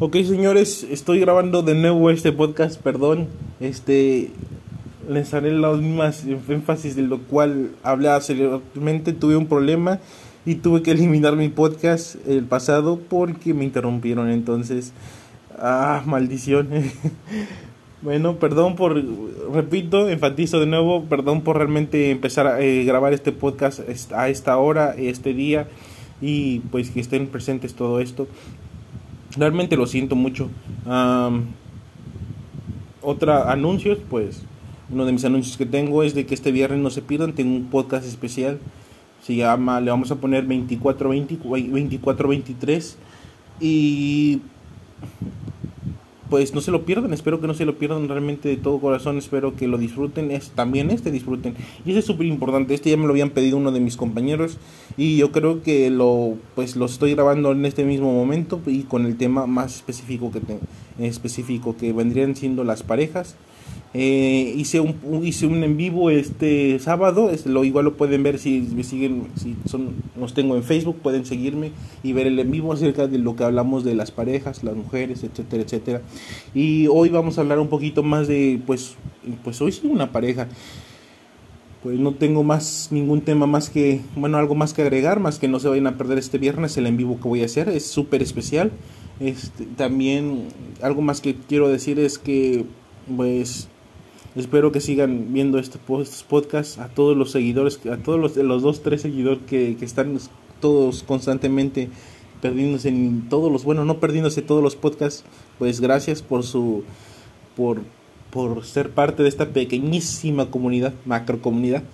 Ok, señores, estoy grabando de nuevo este podcast, perdón. Este les haré las mismas énfasis de lo cual hablé anteriormente. Tuve un problema y tuve que eliminar mi podcast el pasado porque me interrumpieron. Entonces, ah, maldición. bueno, perdón por, repito, enfatizo de nuevo, perdón por realmente empezar a eh, grabar este podcast a esta hora, este día y pues que estén presentes todo esto. Realmente lo siento mucho. otra anuncios, pues uno de mis anuncios que tengo es de que este viernes no se pierdan, tengo un podcast especial. Se llama, le vamos a poner 24 23 y pues no se lo pierdan, espero que no se lo pierdan realmente de todo corazón, espero que lo disfruten, es, también este disfruten. Y ese es súper importante, este ya me lo habían pedido uno de mis compañeros y yo creo que lo pues lo estoy grabando en este mismo momento y con el tema más específico que específico que vendrían siendo las parejas. Eh, hice un hice un en vivo este sábado es, lo igual lo pueden ver si me siguen si son los tengo en Facebook pueden seguirme y ver el en vivo acerca de lo que hablamos de las parejas las mujeres etcétera etcétera. Y hoy vamos a hablar un poquito más de pues pues hoy soy una pareja. Pues no tengo más ningún tema más que bueno algo más que agregar más que no se vayan a perder este viernes el en vivo que voy a hacer es súper especial. Este también algo más que quiero decir es que pues Espero que sigan viendo este podcast a todos los seguidores, a todos los, los dos, tres seguidores que, que están todos constantemente perdiéndose en todos los, bueno, no perdiéndose todos los podcasts, pues gracias por su, por, por ser parte de esta pequeñísima comunidad, macro comunidad.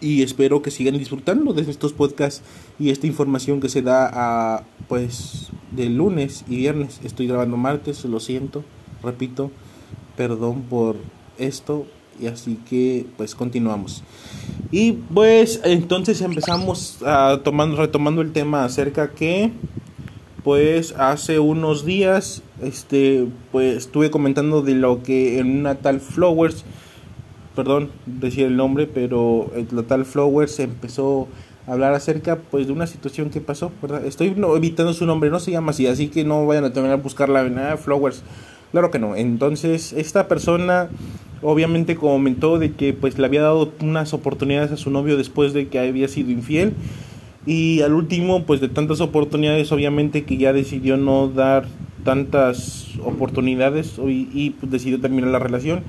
Y espero que sigan disfrutando de estos podcasts y esta información que se da a, pues, de lunes y viernes. Estoy grabando martes, lo siento, repito perdón por esto y así que pues continuamos. Y pues entonces empezamos a tomando retomando el tema acerca que pues hace unos días este pues estuve comentando de lo que en una tal Flowers perdón decir el nombre pero la tal Flowers empezó a hablar acerca pues de una situación que pasó estoy evitando su nombre no se llama así así que no vayan a terminar a buscar la ah, Flowers Claro que no. Entonces, esta persona obviamente comentó de que pues le había dado unas oportunidades a su novio después de que había sido infiel. Y al último pues de tantas oportunidades obviamente que ya decidió no dar tantas oportunidades y, pues, decidió terminar la relación.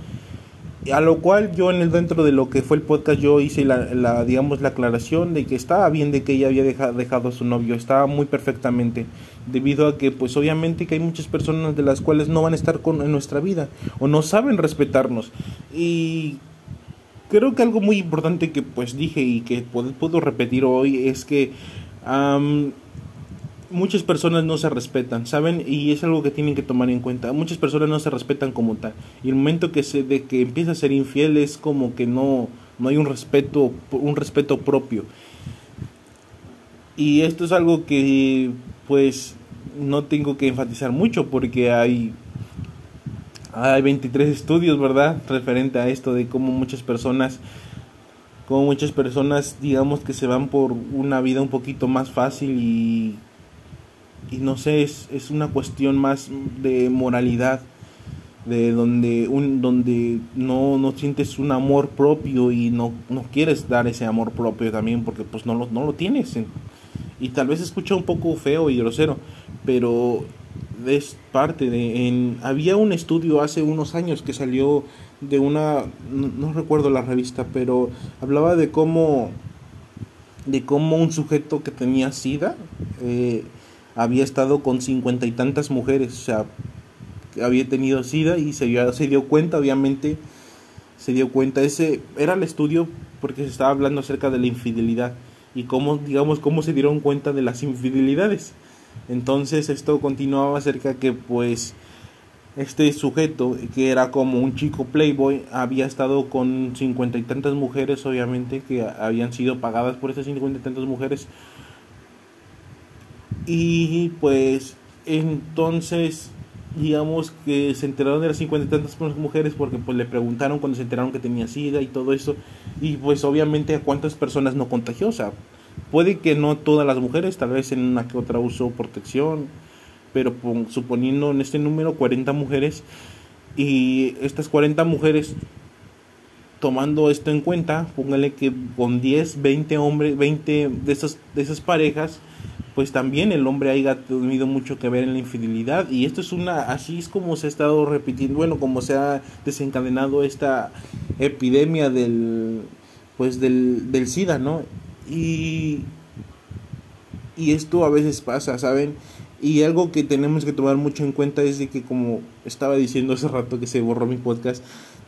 A lo cual yo en el dentro de lo que fue el podcast yo hice la, la digamos la aclaración de que estaba bien de que ella había dejado a su novio estaba muy perfectamente debido a que pues obviamente que hay muchas personas de las cuales no van a estar con, en nuestra vida o no saben respetarnos y creo que algo muy importante que pues dije y que puedo, repetir hoy es que muchas personas no se respetan, ¿saben? Y es algo que tienen que tomar en cuenta. Muchas personas no se respetan como tal. Y el momento que se de que empieza a ser infiel es como que no no hay un respeto un respeto propio. Y esto es algo que pues no tengo que enfatizar mucho porque hay hay 23 estudios, ¿verdad? referente a esto de cómo muchas personas como muchas personas digamos que se van por una vida un poquito más fácil y y no sé, es, es una cuestión más de moralidad, de donde, un, donde no, no sientes un amor propio y no, no quieres dar ese amor propio también porque pues no lo, no lo tienes. Y tal vez escucha un poco feo y grosero, pero es parte de... En, había un estudio hace unos años que salió de una... No, recuerdo la revista, pero hablaba de cómo... de cómo un sujeto que tenía sida... Eh, había estado con cincuenta y tantas mujeres, o sea, había tenido SIDA y se, se dio cuenta, obviamente, se dio cuenta, ese era el estudio porque se estaba hablando acerca de la infidelidad y cómo, digamos, cómo se dieron cuenta de las infidelidades. Entonces esto continuaba acerca que pues este sujeto que era como un chico playboy había estado con cincuenta y tantas mujeres obviamente que habían sido pagadas por esas cincuenta y tantas mujeres y pues entonces digamos que se enteraron de las cincuenta y tantas mujeres porque pues le preguntaron cuando se enteraron que tenía sida y todo eso y pues obviamente a cuántas personas no contagió o sea puede que no todas las mujeres, tal vez en una que otra uso protección, pero suponiendo en este número 40 mujeres y estas 40 mujeres tomando esto en cuenta, póngale que con 10, 20 hombres, 20 de esas, de esas parejas, pues también el hombre haya tenido mucho que ver en la infidelidad. Y esto es una así es como se ha estado repitiendo bueno como se ha desencadenado esta epidemia del pues del, del SIDA no y y esto a veces pasa saben y algo que tenemos que tomar mucho en cuenta es de que como estaba diciendo hace rato que se borró mi podcast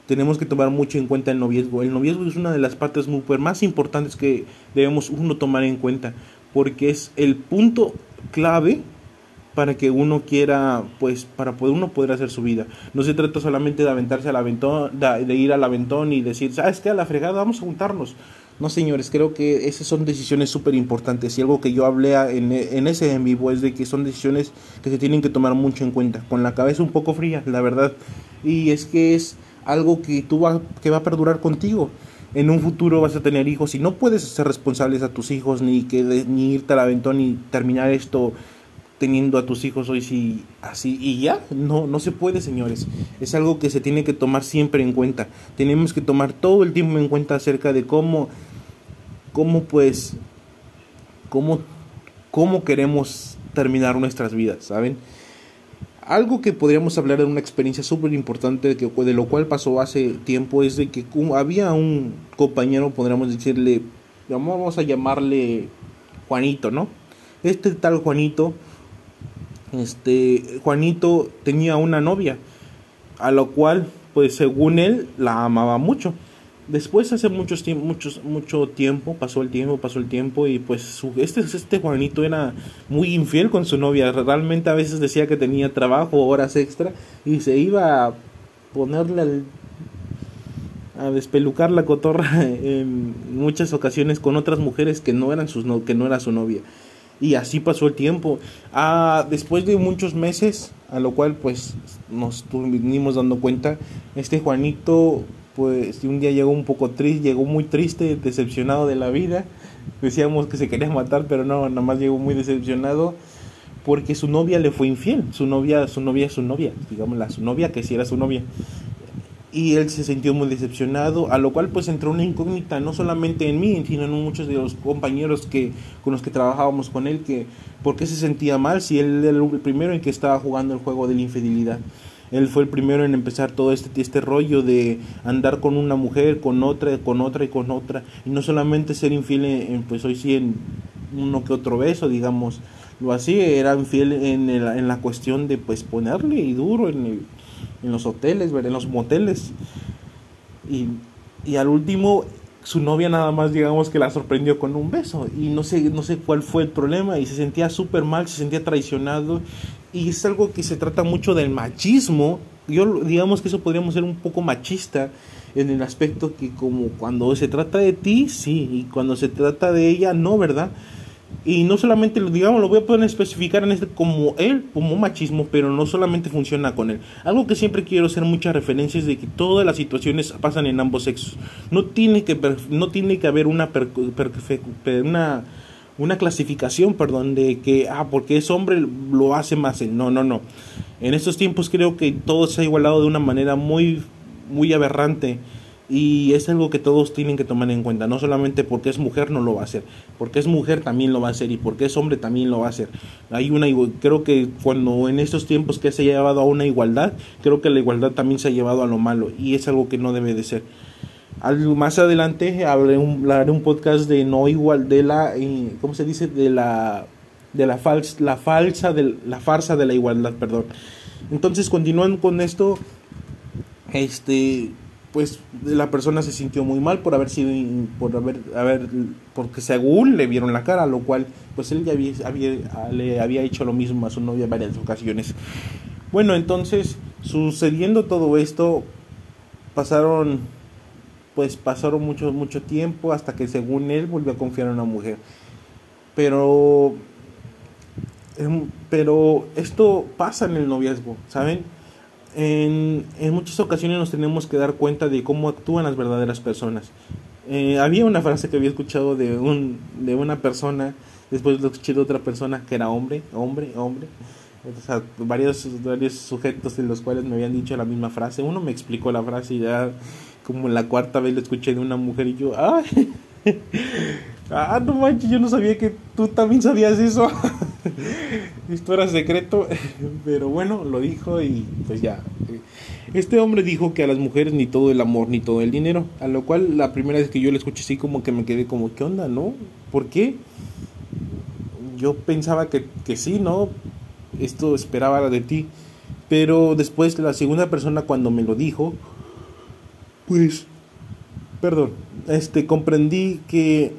tenemos que tomar mucho en cuenta el noviazgo. El noviazgo es una de las partes más importantes que debemos uno tomar en cuenta porque es el punto clave para que uno quiera, pues, para poder uno poder hacer su vida. No se trata solamente de aventarse al aventón, de, ir al aventón y decir, ¿sabes qué? A la fregada, vamos a juntarnos. No, señores, creo que esas son decisiones súper importantes y algo que yo hablé en, en, ese en vivo es de que son decisiones que se tienen que tomar mucho en cuenta, con la cabeza un poco fría, la verdad. Y es que es algo que, tú va, que va a perdurar contigo en un futuro vas a tener hijos y no puedes ser responsables a tus hijos ni que ni irte al aventón y terminar esto teniendo a tus hijos hoy sí así. Y ya no no se puede señores. Es algo que se tiene que tomar siempre en cuenta. Tenemos que tomar todo el tiempo en cuenta acerca de cómo cómo pues cómo cómo queremos terminar nuestras vidas saben algo que podríamos hablar de una experiencia súper importante de, lo cual pasó hace tiempo es de que había un compañero, podríamos decirle, vamos a llamarle Juanito, ¿no? Este tal Juanito, este Juanito tenía una novia, a lo cual, pues según él, la amaba mucho. Después hace muchos muchos mucho tiempo, pasó el tiempo, pasó el tiempo y pues su, este este Juanito era muy infiel con su novia, realmente a veces decía que tenía trabajo, horas extra y se iba a ponerle al, a despelucar la cotorra en muchas ocasiones con otras mujeres que no eran sus que no era su novia. Y así pasó el tiempo. Ah, después de muchos meses, a lo cual pues nos vinimos dando cuenta, este Juanito pues un día llegó un poco triste, llegó muy triste, decepcionado de la vida. Decíamos que se quería matar, pero no, nada más llegó muy decepcionado porque su novia le fue infiel. Su novia, su novia su novia, digamos la su novia que sí era su novia. Y él se sintió muy decepcionado, a lo cual pues entró una incógnita, no solamente en mí, sino en muchos de los compañeros que con los que trabajábamos con él, que por qué se sentía mal si él era el primero en que estaba jugando el juego de la infidelidad. Él fue el primero en empezar todo este, este rollo de andar con una mujer, con otra, con otra y con otra. Y no solamente ser infiel, en, pues hoy sí en uno que otro beso, digamos. Lo así, era infiel en, en la cuestión de pues ponerle y duro en, en los hoteles, en los moteles. Y, y al último su novia nada más digamos que la sorprendió con un beso y no sé no sé cuál fue el problema y se sentía súper mal se sentía traicionado y es algo que se trata mucho del machismo. Yo digamos que eso podríamos ser un poco machista en el aspecto que como cuando se trata de ti sí y cuando se trata de ella no verdad y no solamente digamos lo voy a poner especificar en este como él como machismo pero no solamente funciona con él. Algo que siempre quiero hacer muchas referencias de que todas las situaciones pasan en ambos sexos. No tiene que no tiene que haber una una una clasificación perdón de que ah porque es hombre lo hace más no no no en estos tiempos creo que todo se ha igualado de una manera muy muy aberrante y es algo que todos tienen que tomar en cuenta, no solamente porque es mujer no lo va a hacer, porque es mujer también lo va a hacer y porque es hombre también lo va a hacer. Hay una creo que cuando en estos tiempos que se ha llevado a una igualdad, creo que la igualdad también se ha llevado a lo malo y es algo que no debe de ser. Más adelante hablaré un, haré un podcast de no igual de la eh, ¿cómo se dice? de la de la falsa la falsa de la farsa de la igualdad, perdón. Entonces, continuando con esto, este pues la persona se sintió muy mal por haber sido por haber, haber porque según le vieron la cara lo cual pues él ya había, le había hecho lo mismo a su novia varias ocasiones bueno entonces sucediendo todo esto pasaron pues pasaron mucho mucho tiempo hasta que según él volvió a confiar en una mujer pero em, pero esto pasa en el noviazgo saben en, en muchas ocasiones nos tenemos que dar cuenta de cómo actúan las verdaderas personas. Eh, había una frase que había escuchado de, un, de una persona, después lo escuché de otra persona que era hombre, hombre, hombre. Varios, varios sujetos en los cuales me habían dicho la misma frase. Uno me explicó la frase y ya como la cuarta vez lo escuché de una mujer y yo, ¡ay! Ah, no manches, yo no sabía que tú también sabías eso. Esto era secreto, pero bueno, lo dijo y pues ya. Este hombre dijo que a las mujeres ni todo el amor ni todo el dinero, a lo cual la primera vez que yo lo escuché así como que me quedé como, ¿qué onda, no? ¿Por qué? Yo pensaba que, que sí, ¿no? Esto esperaba de ti, pero después la segunda persona cuando me lo dijo, pues, perdón, este, comprendí que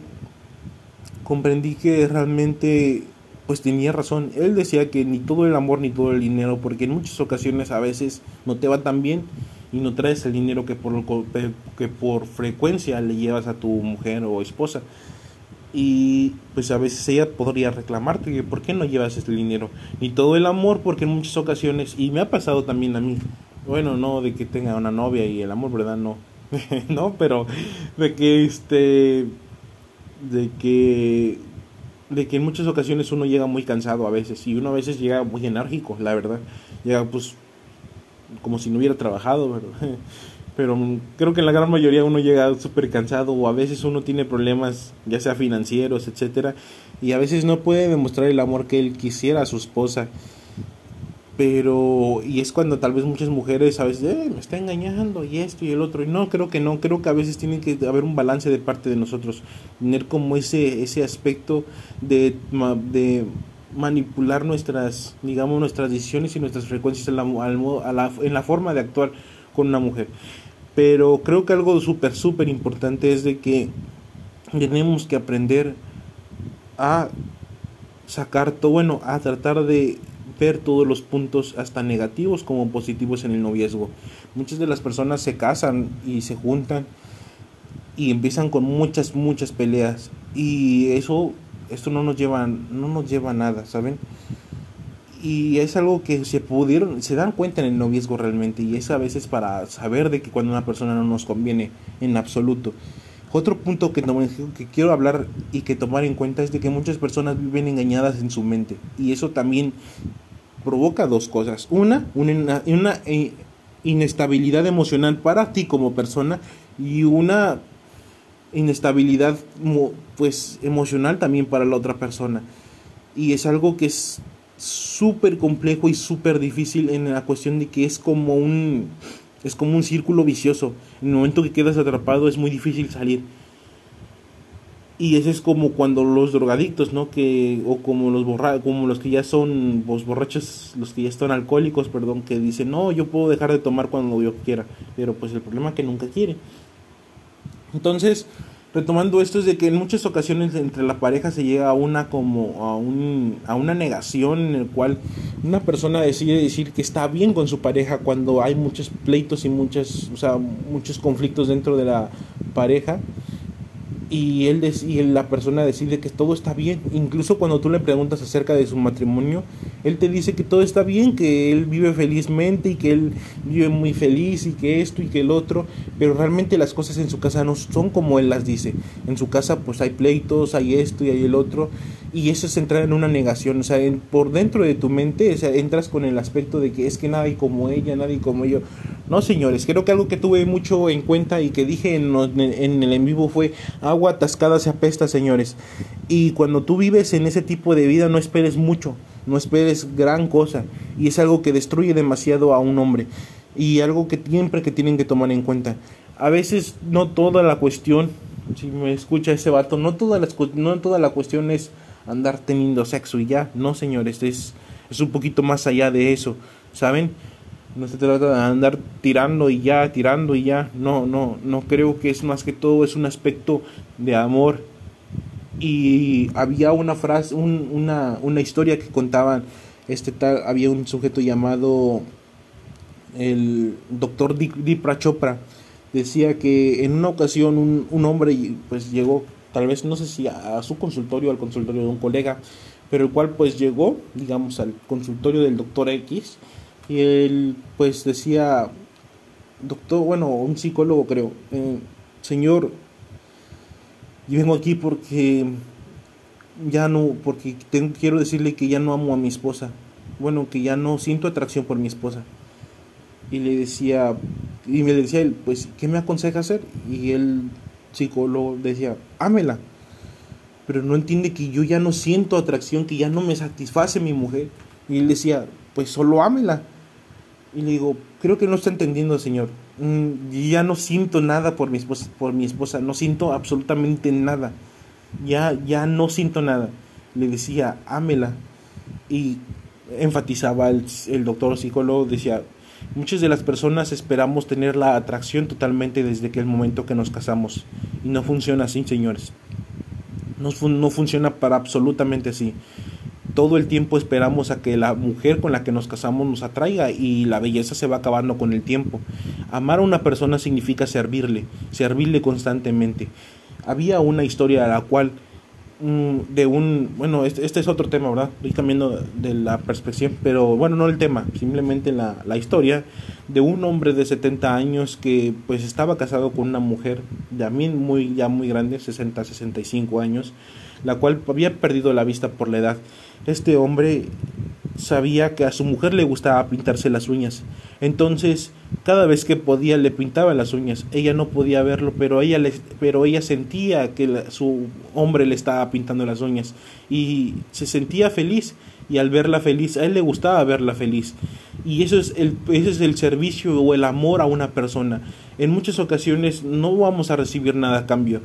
comprendí que realmente pues tenía razón. Él decía que ni todo el amor ni todo el dinero, porque en muchas ocasiones a veces no te va tan bien y no traes el dinero que por, que por frecuencia le llevas a tu mujer o esposa. Y pues a veces ella podría reclamarte que por qué no llevas ese dinero. Ni todo el amor, porque en muchas ocasiones, y me ha pasado también a mí, bueno, no de que tenga una novia y el amor, ¿verdad? No, no, pero de que este de que de que en muchas ocasiones uno llega muy cansado a veces y uno a veces llega muy enérgico, la verdad. Llega pues como si no hubiera trabajado, ¿verdad? pero creo que en la gran mayoría uno llega súper cansado o a veces uno tiene problemas ya sea financieros, etcétera, y a veces no puede demostrar el amor que él quisiera a su esposa. Pero y es cuando tal vez muchas mujeres a veces eh, me está engañando y esto y el otro y no creo que no creo que a veces tiene que haber un balance de parte de nosotros tener como ese ese aspecto de, de manipular nuestras digamos nuestras decisiones y nuestras frecuencias en la, en la forma de actuar con una mujer pero creo que algo súper súper importante es de que tenemos que aprender a sacar todo bueno a tratar de ver todos los puntos hasta negativos como positivos en el noviazgo. Muchas de las personas se casan y se juntan y empiezan con muchas muchas peleas y eso esto no nos lleva no nos lleva a nada, ¿saben? Y es algo que se pudieron se dan cuenta en el noviazgo realmente y es a veces para saber de que cuando una persona no nos conviene en absoluto. Otro punto que, que quiero hablar y que tomar en cuenta es de que muchas personas viven engañadas en su mente y eso también provoca dos cosas. Una, una, una eh, inestabilidad emocional para ti como persona y una inestabilidad pues emocional también para la otra persona. Y es algo que es súper complejo y súper difícil en la cuestión de que es como un es como un círculo vicioso. En el momento que quedas atrapado es muy difícil salir. Y eso es como cuando los drogadictos, ¿no? Que, o como los, borra como los que ya son los borrachos, los que ya están alcohólicos, perdón, que dicen, no, yo puedo dejar de tomar cuando yo quiera, pero pues el problema es que nunca quiere. Entonces, retomando esto es de que en muchas ocasiones entre la pareja se llega a una como a un a una negación en el cual una persona decide decir que está bien con su pareja cuando hay muchos pleitos y muchas o sea, muchos conflictos dentro de la pareja y él y la persona decide que todo está bien. Incluso cuando tú le preguntas acerca de su matrimonio, él te dice que todo está bien, que él vive felizmente y que él vive muy feliz y que esto y que el otro, pero realmente las cosas en su casa no son como él las dice. En su casa pues hay pleitos, hay esto y hay el otro y eso es entrar en una negación, o sea, por dentro de tu mente, o sea, entras con el aspecto de que es que nadie como ella, nadie como yo. No, señores, creo que algo que tuve mucho en cuenta y que dije en, en el en vivo fue agua atascada se apesta, señores. Y cuando tú vives en ese tipo de vida no esperes mucho, no esperes gran cosa y es algo que destruye demasiado a un hombre y algo que siempre que tienen que tomar en cuenta. A veces no toda la cuestión, si me escucha ese vato, no toda la, no toda la cuestión es andar teniendo sexo y ya. No, señores, es, es un poquito más allá de eso, ¿saben? No se trata de andar tirando y ya, tirando y ya. No, no, no creo que es más que todo, es un aspecto de amor. Y había una frase, una, una historia que contaban, este tal, había un sujeto llamado el doctor Dipra Chopra. Decía que en una ocasión un, un hombre pues llegó tal vez no sé si a, su consultorio o al consultorio de un colega, pero el cual pues llegó, digamos, al consultorio del doctor X y él pues decía, doctor, bueno, un psicólogo creo, eh, señor, y vengo aquí porque ya no, porque tengo, quiero decirle que ya no amo a mi esposa. Bueno, que ya no siento atracción por mi esposa. Y le decía, y me decía él, pues, ¿qué me aconseja hacer? Y el psicólogo decía, ámela. Pero no entiende que yo ya no siento atracción, que ya no me satisface mi mujer. Y él decía, pues solo ámela. Y le digo, creo que no está entendiendo, señor. Mm, ya no siento nada por mi esposa, por mi esposa, no siento absolutamente nada. Ya, ya no siento nada. Le decía, ámela. Y enfatizaba el, el doctor psicólogo, decía, muchas de las personas esperamos tener la atracción totalmente desde que el momento que nos casamos. Y no funciona así, señores. No, no funciona para absolutamente así todo el tiempo esperamos a que la mujer con la que nos casamos nos atraiga y la belleza se va acabando con el tiempo. Amar a una persona significa servirle, servirle constantemente. Había una historia a la cual mm, de un, bueno, este, este, es otro tema, ¿verdad? Estoy cambiando de la perspectiva, pero bueno, no el tema, simplemente la, la historia de un hombre de 70 años que pues estaba casado con una mujer ya muy, ya muy grande, 60, 65 años, la cual había perdido la vista por la edad este hombre sabía que a su mujer le gustaba pintarse las uñas. Entonces, cada vez que podía le pintaba las uñas. Ella no podía verlo, pero ella pero ella sentía que su hombre le estaba pintando las uñas y se sentía feliz y al verla feliz, a él le gustaba verla feliz. Y eso es el ese es el servicio o el amor a una persona. En muchas ocasiones no vamos a recibir nada a cambio.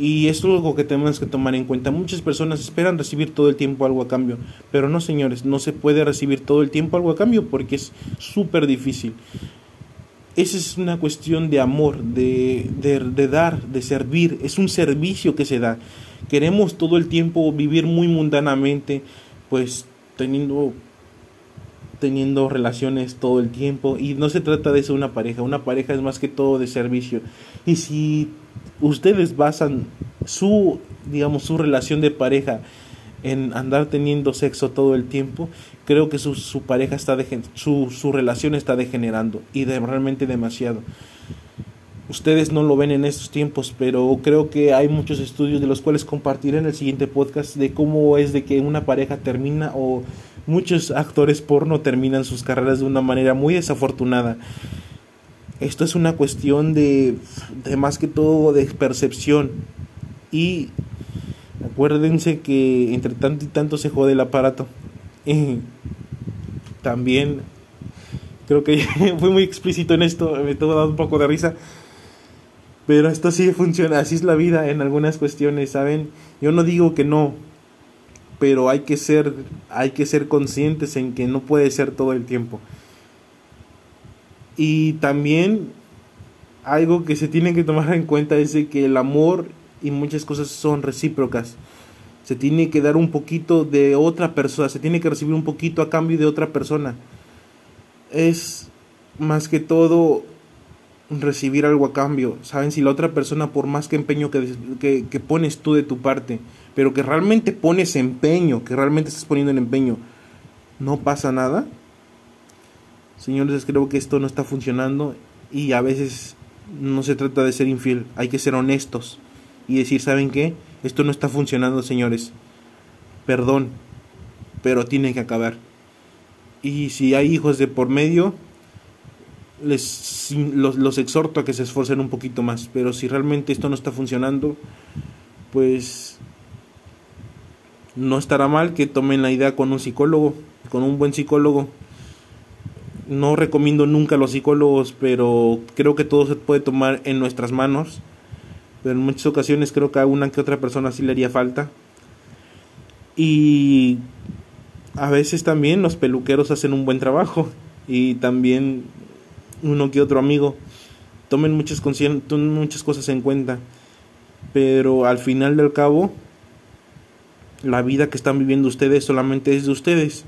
Y esto es algo que tenemos que tomar en cuenta. Muchas personas esperan recibir todo el tiempo algo a cambio, pero no, señores, no se puede recibir todo el tiempo algo a cambio porque es súper difícil. Esa es una cuestión de amor, de, de, dar, de servir. Es un servicio que se da. Queremos todo el tiempo vivir muy mundanamente, pues teniendo teniendo relaciones todo el tiempo y no se trata de eso una pareja, una pareja es más que todo de servicio. Y si ustedes basan su, digamos, su relación de pareja en andar teniendo sexo todo el tiempo, creo que su, su pareja está su, su relación está degenerando y realmente demasiado. Ustedes no lo ven en estos tiempos, pero creo que hay muchos estudios de los cuales compartiré en el siguiente podcast de cómo es de que una pareja termina o muchos actores porno terminan sus carreras de una manera muy desafortunada. Esto es una cuestión de, de más que todo de percepción. Y acuérdense que entre tanto y tanto se jode el aparato. también creo que fui muy explícito en esto, me tengo dado un poco de risa. Pero esto sí funciona, así es la vida en algunas cuestiones, ¿saben? Yo no digo que no, pero hay que ser hay que ser conscientes en que no puede ser todo el tiempo. Y también algo que se tiene que tomar en cuenta es que el amor y muchas cosas son recíprocas. Se tiene que dar un poquito de otra persona, se tiene que recibir un poquito a cambio de otra persona. Es más que todo recibir algo a cambio. Saben, si la otra persona, por más que empeño que, que, que pones tú de tu parte, pero que realmente pones empeño, que realmente estás poniendo en empeño, no pasa nada, Señores, creo que esto no está funcionando y a veces no se trata de ser infiel, hay que ser honestos y decir, ¿saben qué? Esto no está funcionando, señores. Perdón, pero tiene que acabar. Y si hay hijos de por medio, les los, los exhorto a que se esfuercen un poquito más, pero si realmente esto no está funcionando, pues no estará mal que tomen la idea con un psicólogo, con un buen psicólogo no recomiendo nunca a los psicólogos, pero creo que todo se puede tomar en nuestras manos. Pero en muchas ocasiones creo que a una que otra persona sí le haría falta. Y a veces también los peluqueros hacen un buen trabajo. Y también uno que otro amigo. Tomen muchas, muchas cosas en cuenta. Pero al final del cabo, la vida que están viviendo ustedes solamente es de ustedes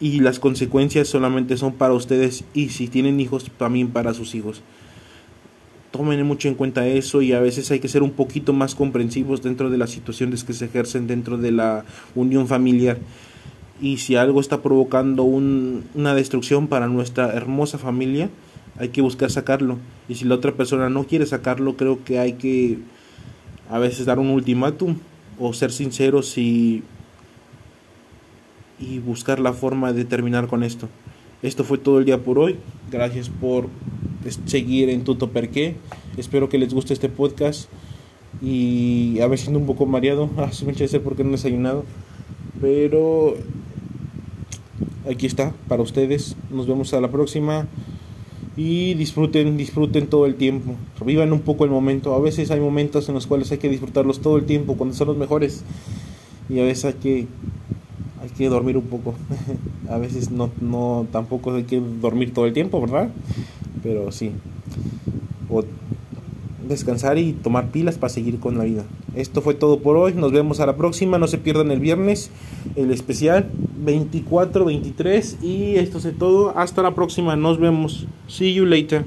y las consecuencias solamente son para ustedes y si tienen hijos también para sus hijos. Tomen mucho en cuenta eso y a veces hay que ser un poquito más comprensivos dentro de las situaciones que se ejercen dentro de la unión familiar. Y si algo está provocando una destrucción para nuestra hermosa familia, hay que buscar sacarlo. Y si la otra persona no quiere sacarlo, creo que hay que a veces dar un ultimátum o ser sinceros y, y buscar la forma de terminar con esto. Esto fue todo el día por hoy. Gracias por seguir en Tuto Perqué. Espero que les guste este podcast. Y a veces siendo un poco mareado. Ah, se me echa porque no he desayunado. Pero aquí está para ustedes. Nos vemos a la próxima. Y disfruten, disfruten todo el tiempo. Vivan un poco el momento. A veces hay momentos en los cuales hay que disfrutarlos todo el tiempo, cuando son los mejores. Y a veces hay que, que dormir un poco. a veces no, no, tampoco hay que dormir todo el tiempo, ¿verdad? Pero sí. O descansar y tomar pilas para seguir con la vida. Esto fue todo por hoy. Nos vemos a la próxima. No se pierdan el viernes el especial 24, 23 y esto es todo. Hasta la próxima. Nos vemos. See you later.